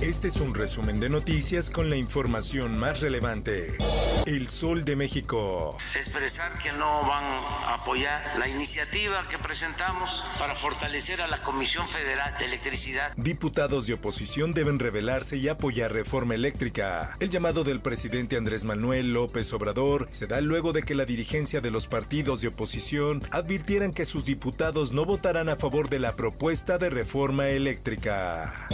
Este es un resumen de noticias con la información más relevante. El Sol de México. expresar que no van a apoyar la iniciativa que presentamos para fortalecer a la Comisión Federal de Electricidad. Diputados de oposición deben rebelarse y apoyar reforma eléctrica. El llamado del presidente Andrés Manuel López Obrador se da luego de que la dirigencia de los partidos de oposición advirtieran que sus diputados no votarán a favor de la propuesta de reforma eléctrica.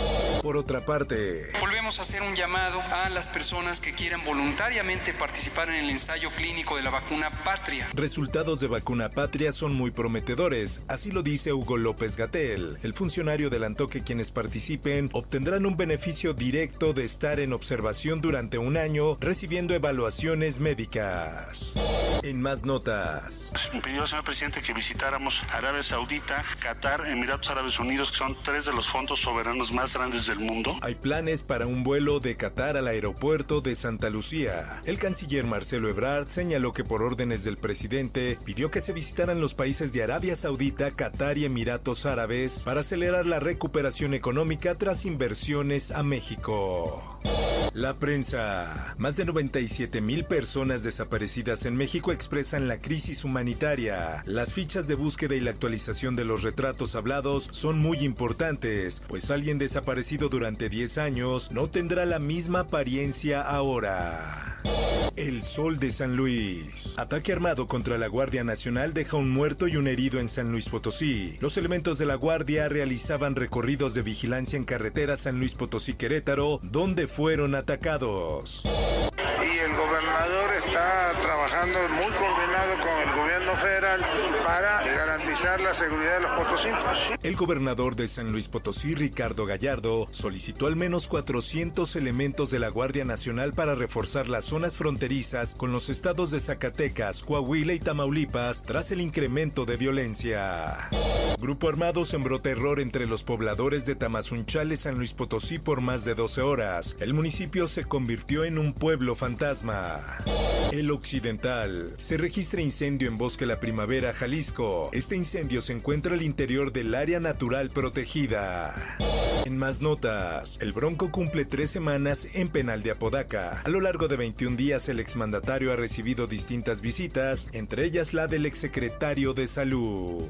Por otra parte, Volvemos a hacer un llamado a las personas que quieran voluntariamente participar en el ensayo clínico de la vacuna Patria. Resultados de vacuna patria son muy prometedores, así lo dice Hugo López Gatel. El funcionario adelantó que quienes participen obtendrán un beneficio directo de estar en observación durante un año recibiendo evaluaciones médicas. En más notas, Me pidió, señor presidente, que visitáramos Arabia Saudita, Qatar, Emiratos Árabes Unidos, que son tres de los fondos soberanos más grandes del mundo. hay planes para un vuelo de Qatar al aeropuerto de Santa Lucía. El canciller Marcelo Ebrard señaló que por órdenes del presidente pidió que se visitaran los países de Arabia Saudita, Qatar y Emiratos Árabes para acelerar la recuperación económica tras inversiones a México. La prensa. Más de 97 mil personas desaparecidas en México expresan la crisis humanitaria. Las fichas de búsqueda y la actualización de los retratos hablados son muy importantes, pues alguien desaparecido durante 10 años no tendrá la misma apariencia ahora. El Sol de San Luis. Ataque armado contra la Guardia Nacional deja un muerto y un herido en San Luis Potosí. Los elementos de la Guardia realizaban recorridos de vigilancia en carretera San Luis Potosí Querétaro, donde fueron atacados. y el gobernador está trabajando muy coordinado con el gobierno federal para la seguridad de los. El gobernador de San Luis Potosí, Ricardo Gallardo, solicitó al menos 400 elementos de la Guardia Nacional para reforzar las zonas fronterizas con los estados de Zacatecas, Coahuila y Tamaulipas tras el incremento de violencia. Grupo armado sembró terror entre los pobladores de Tamazunchale, San Luis Potosí por más de 12 horas. El municipio se convirtió en un pueblo fantasma. El Occidental. Se registra incendio en Bosque La Primavera, Jalisco. Este incendio se encuentra al interior del área natural protegida. En más notas, el Bronco cumple tres semanas en penal de Apodaca. A lo largo de 21 días, el exmandatario ha recibido distintas visitas, entre ellas la del exsecretario de Salud.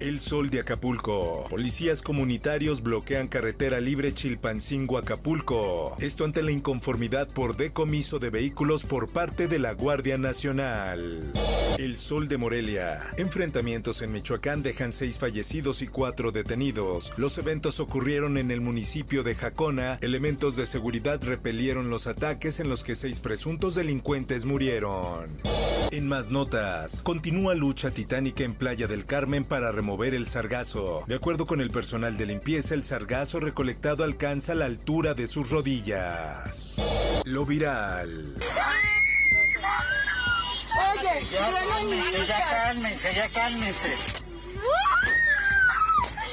El Sol de Acapulco. Policías comunitarios bloquean carretera libre Chilpancingo-Acapulco. Esto ante la inconformidad por decomiso de vehículos por parte de la Guardia Nacional. El Sol de Morelia. Enfrentamientos en Michoacán dejan seis fallecidos y cuatro detenidos. Los eventos ocurrieron en el municipio de Jacona. Elementos de seguridad repelieron los ataques en los que seis presuntos delincuentes murieron. En más notas, continúa lucha titánica en Playa del Carmen para remover el sargazo. De acuerdo con el personal de limpieza, el sargazo recolectado alcanza la altura de sus rodillas. Lo viral. Ya cálmense, ya cálmense.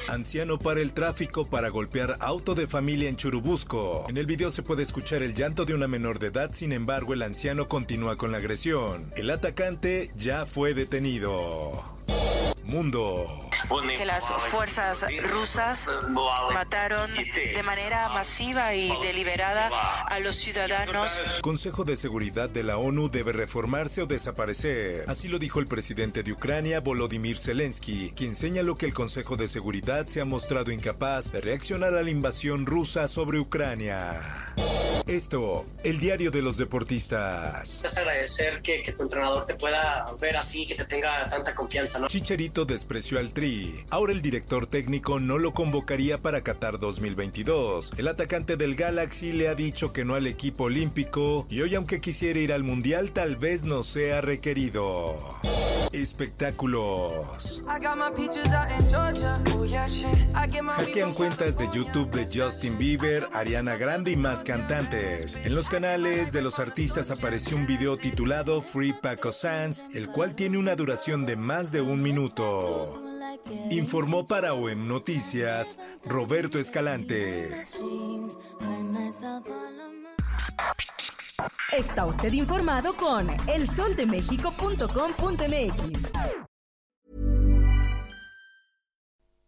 Anciano para el tráfico para golpear auto de familia en Churubusco. En el video se puede escuchar el llanto de una menor de edad, sin embargo el anciano continúa con la agresión. El atacante ya fue detenido. Mundo. que las fuerzas rusas mataron de manera masiva y deliberada a los ciudadanos. Consejo de Seguridad de la ONU debe reformarse o desaparecer. Así lo dijo el presidente de Ucrania, Volodymyr Zelensky, quien señaló que el Consejo de Seguridad se ha mostrado incapaz de reaccionar a la invasión rusa sobre Ucrania. Esto, el diario de los deportistas. Es agradecer que, que tu entrenador te pueda ver así, que te tenga tanta confianza, ¿no? Chicharito despreció al Tri. Ahora el director técnico no lo convocaría para Qatar 2022. El atacante del Galaxy le ha dicho que no al equipo olímpico y hoy aunque quisiera ir al Mundial tal vez no sea requerido. Espectáculos. Hackean cuentas de YouTube de Justin Bieber, Ariana Grande y más cantantes. En los canales de los artistas apareció un video titulado Free Paco Sands, el cual tiene una duración de más de un minuto. Informó para OEM Noticias Roberto Escalante. Está usted informado con elsoldemexico.com.mx.